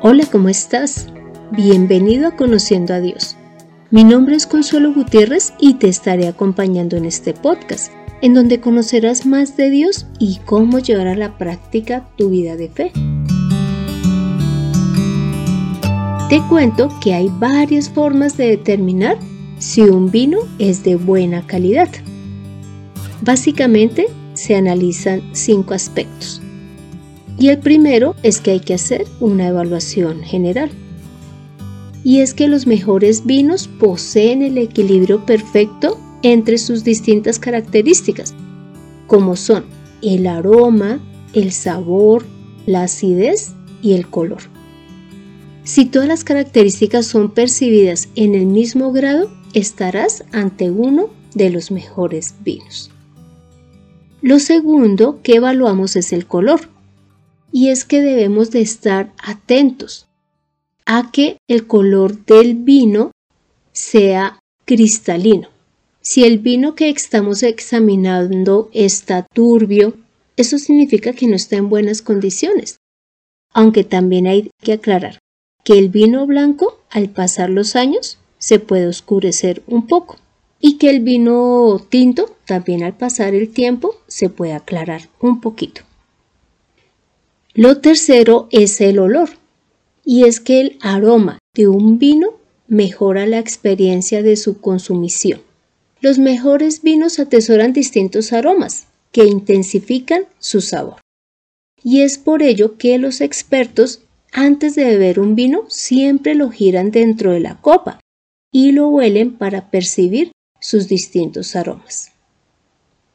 Hola, ¿cómo estás? Bienvenido a Conociendo a Dios. Mi nombre es Consuelo Gutiérrez y te estaré acompañando en este podcast, en donde conocerás más de Dios y cómo llevar a la práctica tu vida de fe. Te cuento que hay varias formas de determinar si un vino es de buena calidad. Básicamente se analizan cinco aspectos. Y el primero es que hay que hacer una evaluación general. Y es que los mejores vinos poseen el equilibrio perfecto entre sus distintas características, como son el aroma, el sabor, la acidez y el color. Si todas las características son percibidas en el mismo grado, estarás ante uno de los mejores vinos. Lo segundo que evaluamos es el color y es que debemos de estar atentos a que el color del vino sea cristalino. Si el vino que estamos examinando está turbio, eso significa que no está en buenas condiciones. Aunque también hay que aclarar que el vino blanco, al pasar los años, se puede oscurecer un poco y que el vino tinto, también al pasar el tiempo, se puede aclarar un poquito. Lo tercero es el olor, y es que el aroma de un vino mejora la experiencia de su consumición. Los mejores vinos atesoran distintos aromas que intensifican su sabor. Y es por ello que los expertos, antes de beber un vino, siempre lo giran dentro de la copa y lo huelen para percibir sus distintos aromas.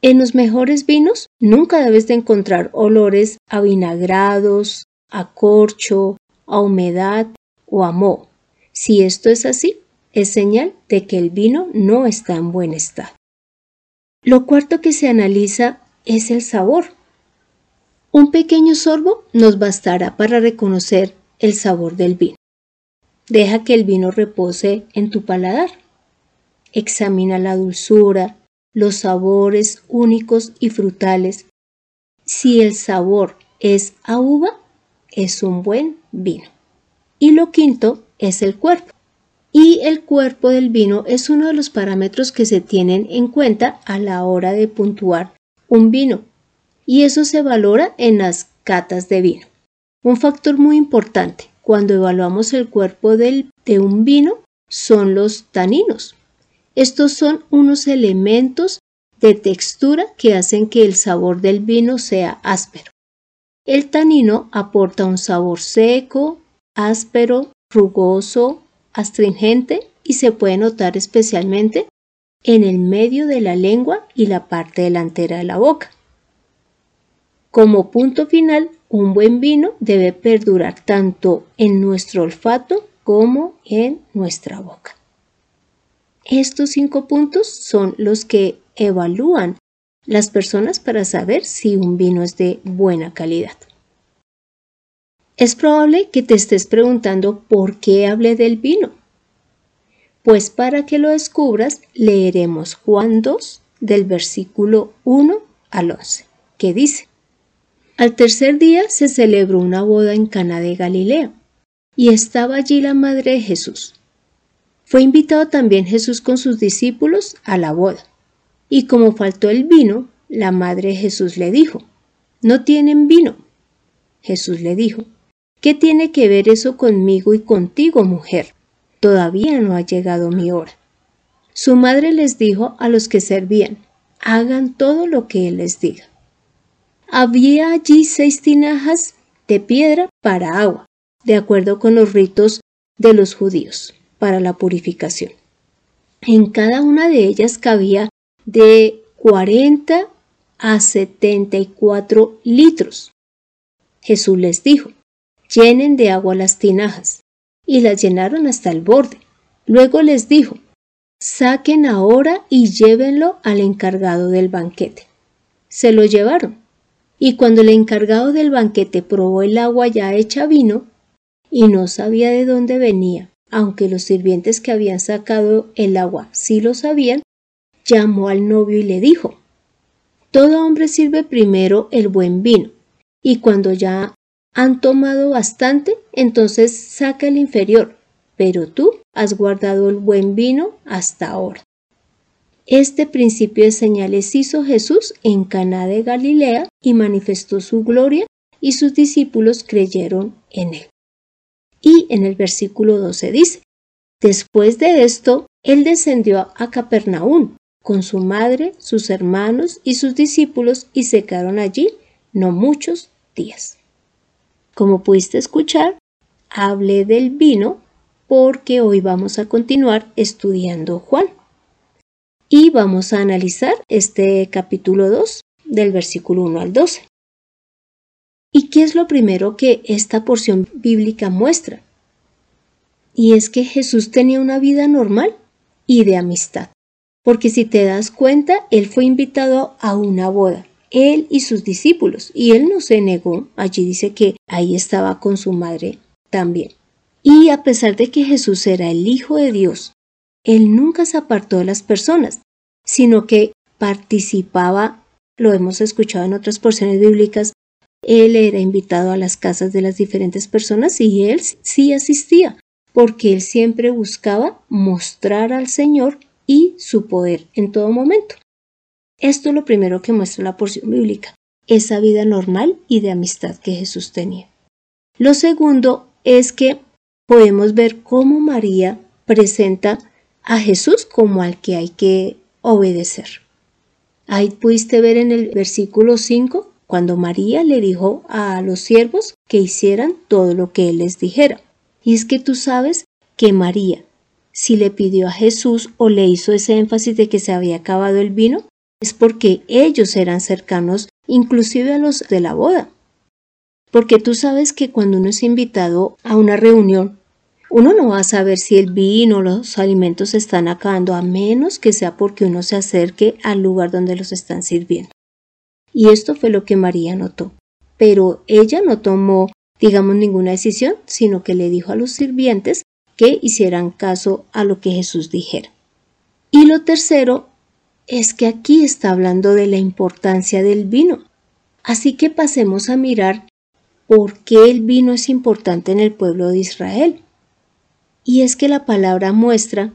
En los mejores vinos nunca debes de encontrar olores a vinagrados, a corcho, a humedad o a moho. Si esto es así, es señal de que el vino no está en buen estado. Lo cuarto que se analiza es el sabor. Un pequeño sorbo nos bastará para reconocer el sabor del vino. Deja que el vino repose en tu paladar. Examina la dulzura, los sabores únicos y frutales. Si el sabor es a uva, es un buen vino. Y lo quinto es el cuerpo. Y el cuerpo del vino es uno de los parámetros que se tienen en cuenta a la hora de puntuar un vino. Y eso se valora en las catas de vino. Un factor muy importante cuando evaluamos el cuerpo de un vino son los taninos. Estos son unos elementos de textura que hacen que el sabor del vino sea áspero. El tanino aporta un sabor seco, áspero, rugoso, astringente y se puede notar especialmente en el medio de la lengua y la parte delantera de la boca. Como punto final, un buen vino debe perdurar tanto en nuestro olfato como en nuestra boca. Estos cinco puntos son los que evalúan las personas para saber si un vino es de buena calidad. Es probable que te estés preguntando por qué hablé del vino. Pues para que lo descubras, leeremos Juan 2 del versículo 1 al 11, que dice: Al tercer día se celebró una boda en Cana de Galilea, y estaba allí la madre de Jesús. Fue invitado también Jesús con sus discípulos a la boda. Y como faltó el vino, la madre de Jesús le dijo, ¿no tienen vino? Jesús le dijo, ¿qué tiene que ver eso conmigo y contigo, mujer? Todavía no ha llegado mi hora. Su madre les dijo a los que servían, hagan todo lo que él les diga. Había allí seis tinajas de piedra para agua, de acuerdo con los ritos de los judíos para la purificación. En cada una de ellas cabía de 40 a 74 litros. Jesús les dijo, llenen de agua las tinajas, y las llenaron hasta el borde. Luego les dijo, saquen ahora y llévenlo al encargado del banquete. Se lo llevaron, y cuando el encargado del banquete probó el agua ya hecha vino, y no sabía de dónde venía, aunque los sirvientes que habían sacado el agua sí lo sabían, llamó al novio y le dijo, Todo hombre sirve primero el buen vino, y cuando ya han tomado bastante, entonces saca el inferior, pero tú has guardado el buen vino hasta ahora. Este principio de señales hizo Jesús en Caná de Galilea y manifestó su gloria y sus discípulos creyeron en él. En el versículo 12 dice, Después de esto, él descendió a Capernaum con su madre, sus hermanos y sus discípulos y se quedaron allí no muchos días. Como pudiste escuchar, hablé del vino porque hoy vamos a continuar estudiando Juan. Y vamos a analizar este capítulo 2 del versículo 1 al 12. ¿Y qué es lo primero que esta porción bíblica muestra? Y es que Jesús tenía una vida normal y de amistad. Porque si te das cuenta, Él fue invitado a una boda él y sus discípulos, y él no se negó, allí dice que ahí estaba con su madre también. Y a pesar de que Jesús era el Hijo de Dios, él nunca se apartó de las personas, sino que participaba, lo hemos escuchado en otras porciones bíblicas, él era invitado a las casas de las diferentes personas y él sí asistía, porque él siempre buscaba mostrar al Señor y su poder en todo momento. Esto es lo primero que muestra la porción bíblica, esa vida normal y de amistad que Jesús tenía. Lo segundo es que podemos ver cómo María presenta a Jesús como al que hay que obedecer. Ahí pudiste ver en el versículo 5 cuando María le dijo a los siervos que hicieran todo lo que él les dijera. Y es que tú sabes que María, si le pidió a Jesús o le hizo ese énfasis de que se había acabado el vino, es porque ellos eran cercanos inclusive a los de la boda. Porque tú sabes que cuando uno es invitado a una reunión, uno no va a saber si el vino o los alimentos se están acabando a menos que sea porque uno se acerque al lugar donde los están sirviendo. Y esto fue lo que María notó. Pero ella no tomó, digamos, ninguna decisión, sino que le dijo a los sirvientes que hicieran caso a lo que Jesús dijera. Y lo tercero es que aquí está hablando de la importancia del vino. Así que pasemos a mirar por qué el vino es importante en el pueblo de Israel. Y es que la palabra muestra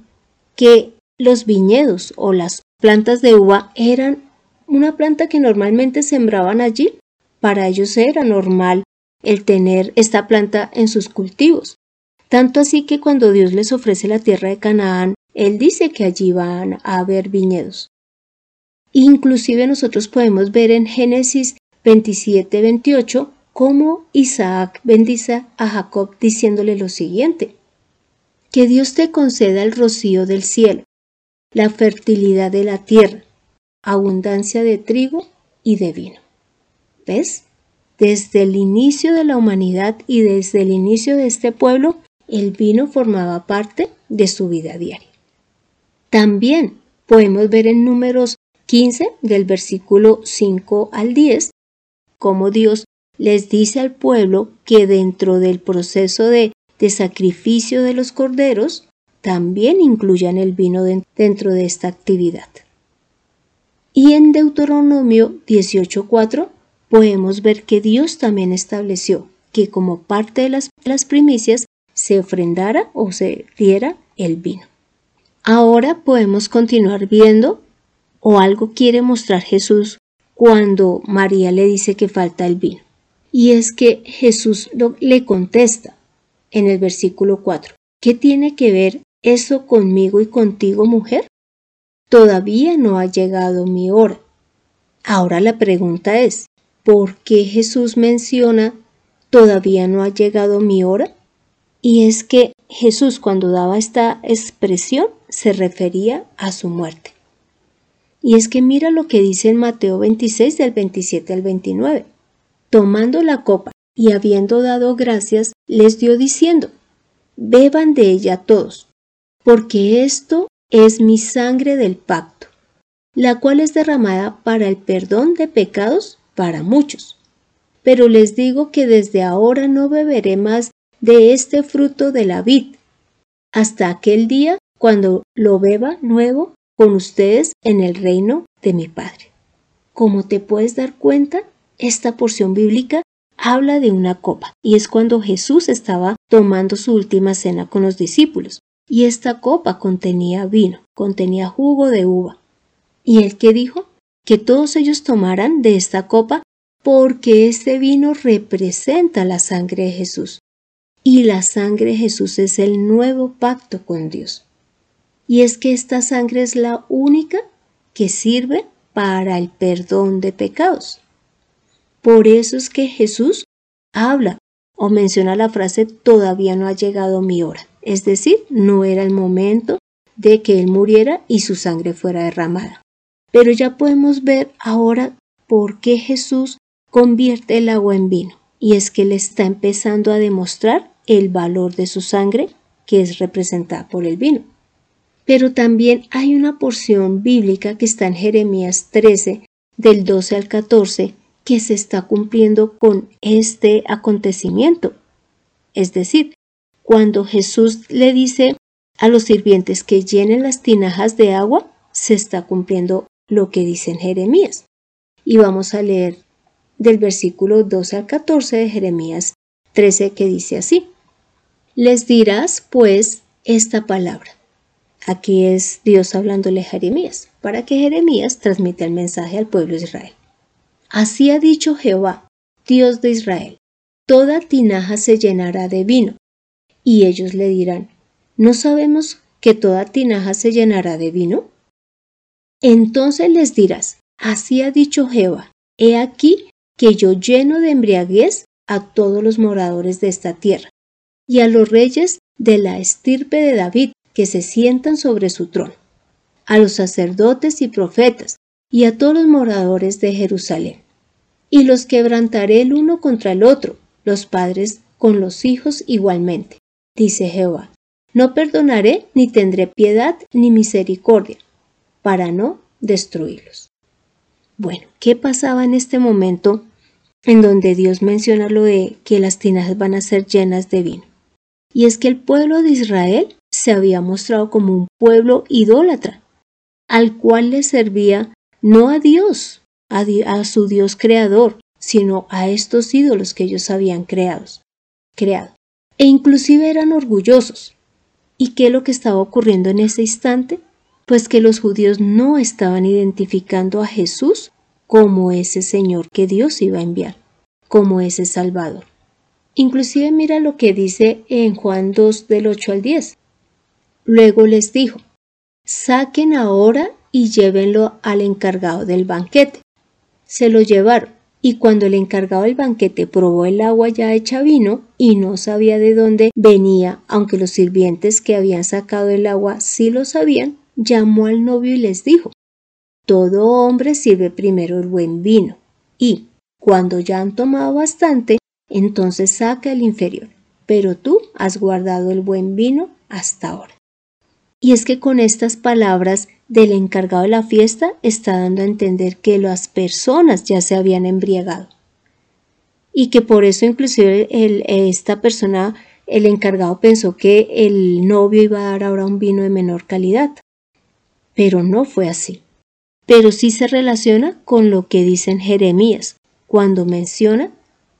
que los viñedos o las plantas de uva eran una planta que normalmente sembraban allí. Para ellos era normal el tener esta planta en sus cultivos. Tanto así que cuando Dios les ofrece la tierra de Canaán, Él dice que allí van a haber viñedos. Inclusive nosotros podemos ver en Génesis 27, 28 cómo Isaac bendice a Jacob diciéndole lo siguiente. Que Dios te conceda el rocío del cielo, la fertilidad de la tierra, abundancia de trigo y de vino. ¿Ves? Desde el inicio de la humanidad y desde el inicio de este pueblo, el vino formaba parte de su vida diaria. También podemos ver en números 15 del versículo 5 al 10, como Dios les dice al pueblo que dentro del proceso de, de sacrificio de los corderos, también incluyan el vino dentro de esta actividad. Y en Deuteronomio 18.4 podemos ver que Dios también estableció que como parte de las, primicias se ofrendara o se diera el vino. Ahora podemos continuar viendo o algo quiere mostrar Jesús cuando María le dice que falta el vino. Y es que Jesús le contesta en el versículo 4, ¿qué tiene que ver eso conmigo y contigo, mujer? Todavía no ha llegado mi hora. Ahora la pregunta es, ¿por qué Jesús menciona todavía no ha llegado mi hora? Y es que Jesús cuando daba esta expresión se refería a su muerte. Y es que mira lo que dice en Mateo 26 del 27 al 29. Tomando la copa y habiendo dado gracias, les dio diciendo, beban de ella todos, porque esto es mi sangre del pacto, la cual es derramada para el perdón de pecados para muchos. Pero les digo que desde ahora no beberé más de este fruto de la vid, hasta aquel día cuando lo beba nuevo con ustedes en el reino de mi Padre. Como te puedes dar cuenta, esta porción bíblica habla de una copa, y es cuando Jesús estaba tomando su última cena con los discípulos, y esta copa contenía vino, contenía jugo de uva. ¿Y él qué dijo? Que todos ellos tomaran de esta copa porque este vino representa la sangre de Jesús. Y la sangre de Jesús es el nuevo pacto con Dios. Y es que esta sangre es la única que sirve para el perdón de pecados. Por eso es que Jesús habla o menciona la frase todavía no ha llegado mi hora, es decir, no era el momento de que él muriera y su sangre fuera derramada. Pero ya podemos ver ahora por qué Jesús convierte el agua en vino, y es que él está empezando a demostrar el valor de su sangre, que es representada por el vino. Pero también hay una porción bíblica que está en Jeremías 13, del 12 al 14, que se está cumpliendo con este acontecimiento. Es decir, cuando Jesús le dice a los sirvientes que llenen las tinajas de agua, se está cumpliendo lo que dice Jeremías. Y vamos a leer del versículo 12 al 14 de Jeremías 13 que dice así. Les dirás pues esta palabra. Aquí es Dios hablándole a Jeremías, para que Jeremías transmita el mensaje al pueblo de Israel. Así ha dicho Jehová, Dios de Israel, toda tinaja se llenará de vino. Y ellos le dirán, ¿no sabemos que toda tinaja se llenará de vino? Entonces les dirás, así ha dicho Jehová, he aquí que yo lleno de embriaguez a todos los moradores de esta tierra, y a los reyes de la estirpe de David que se sientan sobre su trono, a los sacerdotes y profetas, y a todos los moradores de Jerusalén. Y los quebrantaré el uno contra el otro, los padres con los hijos igualmente, dice Jehová. No perdonaré ni tendré piedad ni misericordia, para no destruirlos. Bueno, ¿qué pasaba en este momento en donde Dios menciona lo de que las tinajas van a ser llenas de vino? Y es que el pueblo de Israel se había mostrado como un pueblo idólatra, al cual le servía no a Dios, a, su Dios creador, sino a estos ídolos que ellos habían creado, creado. E inclusive eran orgullosos. ¿Y qué es lo que estaba ocurriendo en ese instante? Pues que los judíos no estaban identificando a Jesús como ese Señor que Dios iba a enviar, como ese Salvador. Inclusive mira lo que dice en Juan 2 del 8 al 10. Luego les dijo, saquen ahora y llévenlo al encargado del banquete. Se lo llevaron, y cuando el encargado del banquete probó el agua ya hecha vino y no sabía de dónde venía, aunque los sirvientes que habían sacado el agua sí lo sabían, llamó al novio y les dijo, Todo hombre sirve primero el buen vino, y, cuando ya han tomado bastante, entonces saca el inferior, pero tú has guardado el buen vino hasta ahora. Y es que con estas palabras del encargado de la fiesta está dando a entender que las personas ya se habían embriagado. Y que por eso inclusive esta persona, el encargado pensó que el novio iba a dar ahora un vino de menor calidad. Pero no fue así. Pero sí se relaciona con lo que dicen Jeremías, cuando menciona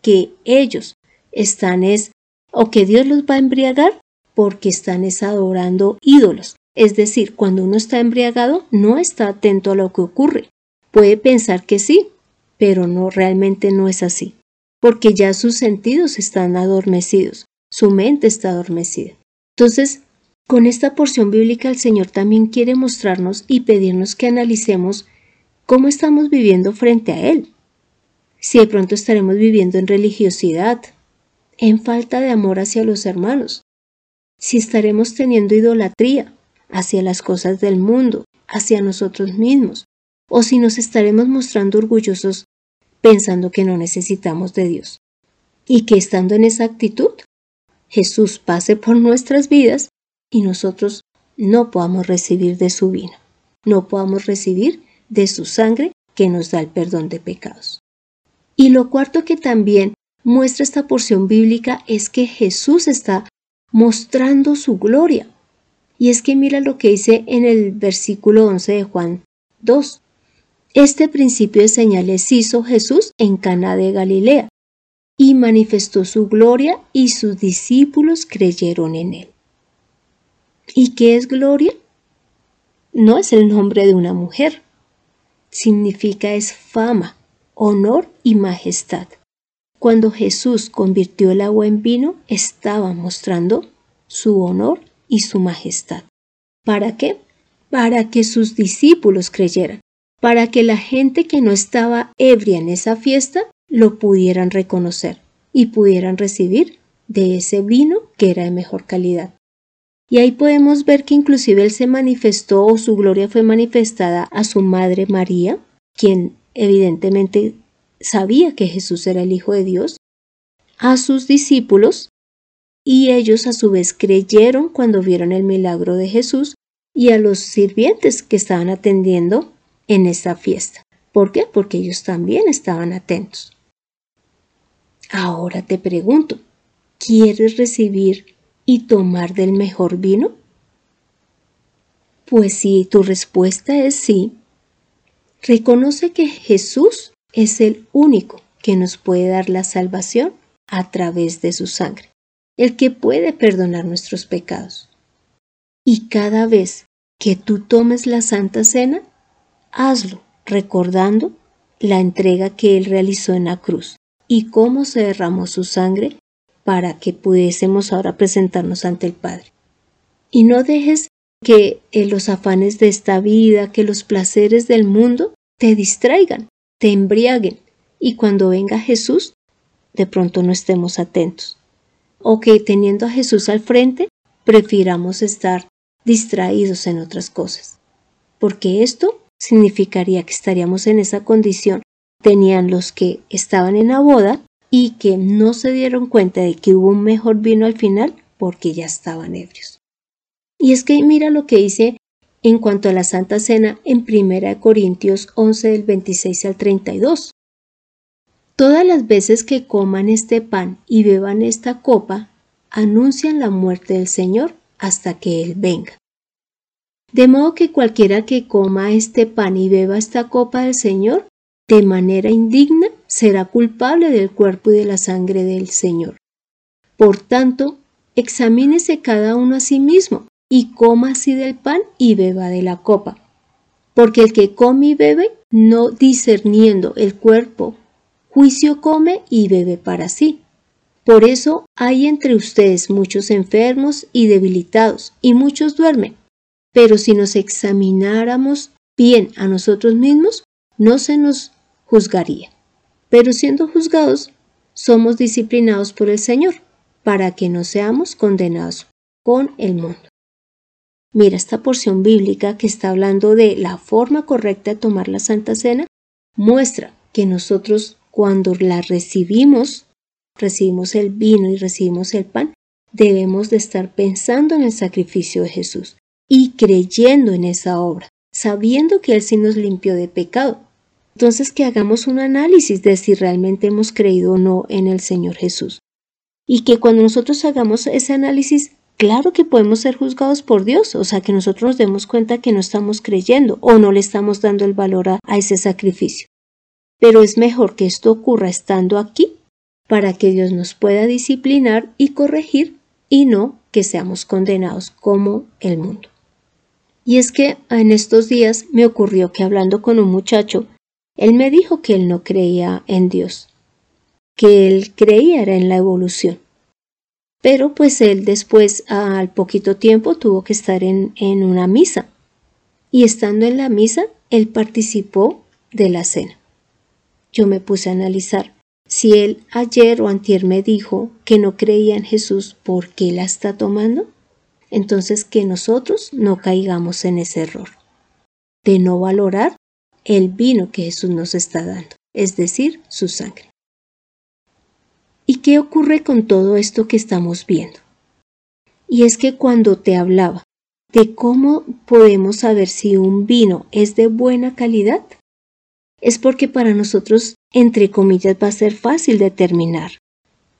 que ellos están es, o que Dios los va a embriagar porque están adorando ídolos. Es decir, cuando uno está embriagado no está atento a lo que ocurre. Puede pensar que sí, pero no realmente no es así, porque ya sus sentidos están adormecidos, su mente está adormecida. Entonces, con esta porción bíblica el Señor también quiere mostrarnos y pedirnos que analicemos cómo estamos viviendo frente a Él. Si de pronto estaremos viviendo en religiosidad, en falta de amor hacia los hermanos, si estaremos teniendo idolatría hacia las cosas del mundo, hacia nosotros mismos, o si nos estaremos mostrando orgullosos pensando que no necesitamos de Dios. Y que estando en esa actitud, Jesús pase por nuestras vidas y nosotros no podamos recibir de su vino, no podamos recibir de su sangre que nos da el perdón de pecados. Y lo cuarto que también muestra esta porción bíblica es que Jesús está mostrando su gloria. Y es que mira lo que dice en el versículo 11 de Juan 2. Este principio de señales hizo Jesús en Cana de Galilea y manifestó su gloria y sus discípulos creyeron en él. ¿Y qué es gloria? No es el nombre de una mujer. Significa es fama, honor y majestad. Cuando Jesús convirtió el agua en vino, estaba mostrando su honor y su majestad. ¿Para qué? Para que sus discípulos creyeran, para que la gente que no estaba ebria en esa fiesta lo pudieran reconocer y pudieran recibir de ese vino que era de mejor calidad. Y ahí podemos ver que inclusive él se manifestó o su gloria fue manifestada a su madre María, quien evidentemente sabía que Jesús era el Hijo de Dios, a sus discípulos, y ellos a su vez creyeron cuando vieron el milagro de Jesús y a los sirvientes que estaban atendiendo en esta fiesta. ¿Por qué? Porque ellos también estaban atentos. Ahora te pregunto, ¿quieres recibir y tomar del mejor vino? Pues si tu respuesta es sí, reconoce que Jesús es el único que nos puede dar la salvación a través de su sangre, el que puede perdonar nuestros pecados. Y cada vez que tú tomes la Santa Cena, hazlo recordando la entrega que Él realizó en la cruz y cómo se derramó su sangre para que pudiésemos ahora presentarnos ante el Padre. Y no dejes que eh, los afanes de esta vida, que los placeres del mundo te distraigan, te embriaguen y cuando venga Jesús, de pronto no estemos atentos. O que teniendo a Jesús al frente, prefiramos estar distraídos en otras cosas. Porque esto significaría que estaríamos en esa condición tenían los que estaban en la boda y que no se dieron cuenta de que hubo un mejor vino al final porque ya estaban ebrios. Y es que mira lo que dice en cuanto a la Santa Cena en 1 Corintios 11 del 26 al 32. Todas las veces que coman este pan y beban esta copa, anuncian la muerte del Señor hasta que Él venga. De modo que cualquiera que coma este pan y beba esta copa del Señor de manera indigna, será culpable del cuerpo y de la sangre del Señor. Por tanto, examínese cada uno a sí mismo, y coma así del pan y beba de la copa. Porque el que come y bebe, no discerniendo el cuerpo, juicio come y bebe para sí. Por eso hay entre ustedes muchos enfermos y debilitados, y muchos duermen. Pero si nos examináramos bien a nosotros mismos, no se nos juzgaría. Pero siendo juzgados, somos disciplinados por el Señor, para que no seamos condenados con el mundo. Mira esta porción bíblica que está hablando de la forma correcta de tomar la Santa Cena, muestra que nosotros cuando la recibimos, recibimos el vino y recibimos el pan, debemos de estar pensando en el sacrificio de Jesús y creyendo en esa obra, sabiendo que Él sí nos limpió de pecado, entonces que hagamos un análisis de si realmente hemos creído o no en el Señor Jesús. Y que cuando nosotros hagamos ese análisis, claro que podemos ser juzgados por Dios, o sea que nosotros nos demos cuenta que no estamos creyendo o no le estamos dando el valor a, a ese sacrificio. Pero es mejor que esto ocurra estando aquí para que Dios nos pueda disciplinar y corregir y no que seamos condenados como el mundo. Y es que en estos días me ocurrió que hablando con un muchacho, él me dijo que él no creía en Dios, que él creía en la evolución. Pero pues él después, al poquito tiempo, tuvo que estar en, en una misa. Y estando en la misa, él participó de la cena. Yo me puse a analizar. Si él ayer o antier me dijo que no creía en Jesús, ¿por qué la está tomando? Entonces que nosotros no caigamos en ese error de no valorar el vino que Jesús nos está dando, es decir, su sangre. ¿Y qué ocurre con todo esto que estamos viendo? Y es que cuando te hablaba de cómo podemos saber si un vino es de buena calidad, es porque para nosotros, entre comillas, va a ser fácil determinar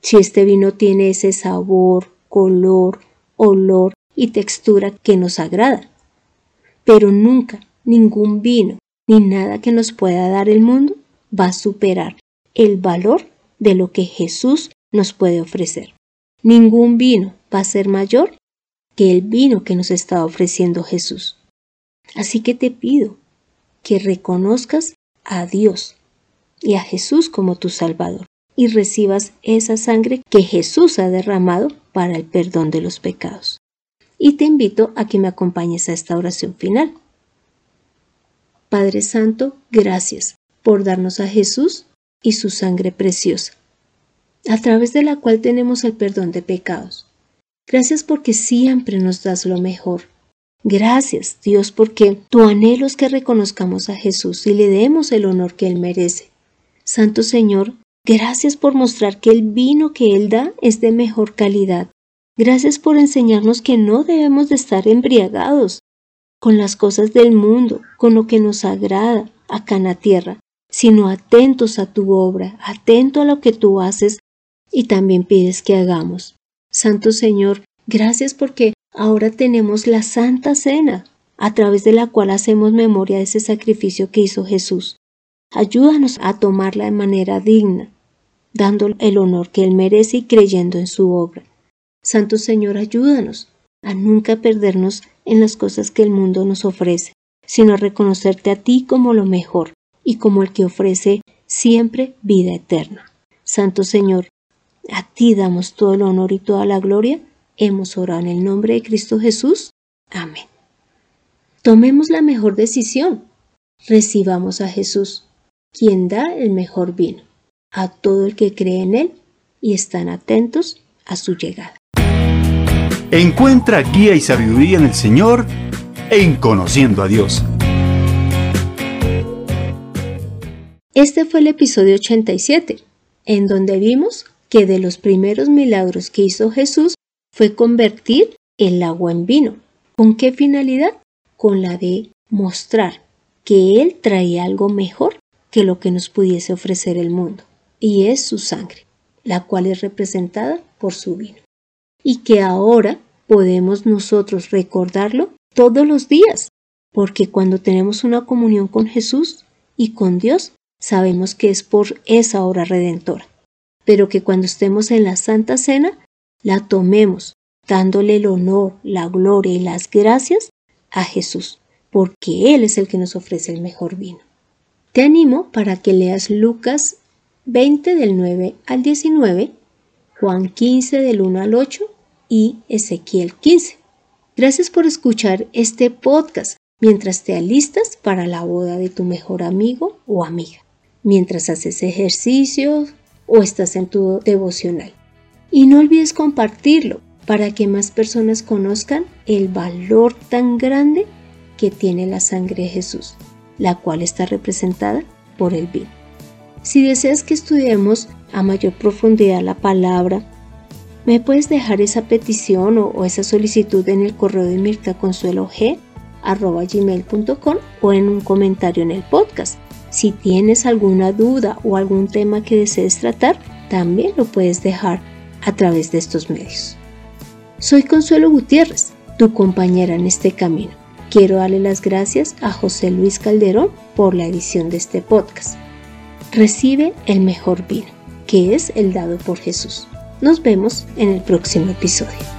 si este vino tiene ese sabor, color, olor y textura que nos agrada. Pero nunca ningún vino ni nada que nos pueda dar el mundo va a superar el valor de lo que Jesús nos puede ofrecer. Ningún vino va a ser mayor que el vino que nos está ofreciendo Jesús. Así que te pido que reconozcas a Dios y a Jesús como tu Salvador y recibas esa sangre que Jesús ha derramado para el perdón de los pecados. Y te invito a que me acompañes a esta oración final. Padre Santo, gracias por darnos a Jesús y su sangre preciosa, a través de la cual tenemos el perdón de pecados. Gracias porque siempre nos das lo mejor. Gracias, Dios, porque tu anhelo es que reconozcamos a Jesús y le demos el honor que Él merece. Santo Señor, gracias por mostrar que el vino que Él da es de mejor calidad. Gracias por enseñarnos que no debemos de estar embriagados con las cosas del mundo, con lo que nos agrada acá en la tierra, sino atentos a tu obra, atento a lo que tú haces y también pides que hagamos. Santo Señor, gracias porque ahora tenemos la Santa Cena, a través de la cual hacemos memoria de ese sacrificio que hizo Jesús. Ayúdanos a tomarla de manera digna, dando el honor que Él merece y creyendo en su obra. Santo Señor, ayúdanos a nunca perdernos en las cosas que el mundo nos ofrece, sino reconocerte a ti como lo mejor y como el que ofrece siempre vida eterna. Santo Señor, a ti damos todo el honor y toda la gloria. Hemos orado en el nombre de Cristo Jesús. Amén. Tomemos la mejor decisión. Recibamos a Jesús quien da el mejor vino, a todo el que cree en Él y están atentos a su llegada. Encuentra guía y sabiduría en el Señor en Conociendo a Dios. Este fue el episodio 87, en donde vimos que de los primeros milagros que hizo Jesús fue convertir el agua en vino. ¿Con qué finalidad? Con la de mostrar que Él traía algo mejor que lo que nos pudiese ofrecer el mundo, y es su sangre, la cual es representada por su vino. Y que ahora podemos nosotros recordarlo todos los días, porque cuando tenemos una comunión con Jesús y con Dios, sabemos que es por esa obra redentora, pero que cuando estemos en la Santa Cena, la tomemos dándole el honor, la gloria y las gracias a Jesús, porque Él es el que nos ofrece el mejor vino. Te animo para que leas Lucas 20 del 9 al 19, Juan 15 del 1 al 8 y Ezequiel 15. Gracias por escuchar este podcast mientras te alistas para la boda de tu mejor amigo o amiga, mientras haces ejercicio o estás en tu devocional. Y no olvides compartirlo para que más personas conozcan el valor tan grande que tiene la sangre de Jesús la cual está representada por el vino. Si deseas que estudiemos a mayor profundidad la palabra, me puedes dejar esa petición o, esa solicitud en el correo de mirtaconsuelog.com o en un comentario en el podcast. Si tienes alguna duda o algún tema que desees tratar, también lo puedes dejar a través de estos medios. Soy Consuelo Gutiérrez, tu compañera en este camino. Quiero darle las gracias a José Luis Calderón por la edición de este podcast. Recibe el mejor vino, que es el dado por Jesús. Nos vemos en el próximo episodio.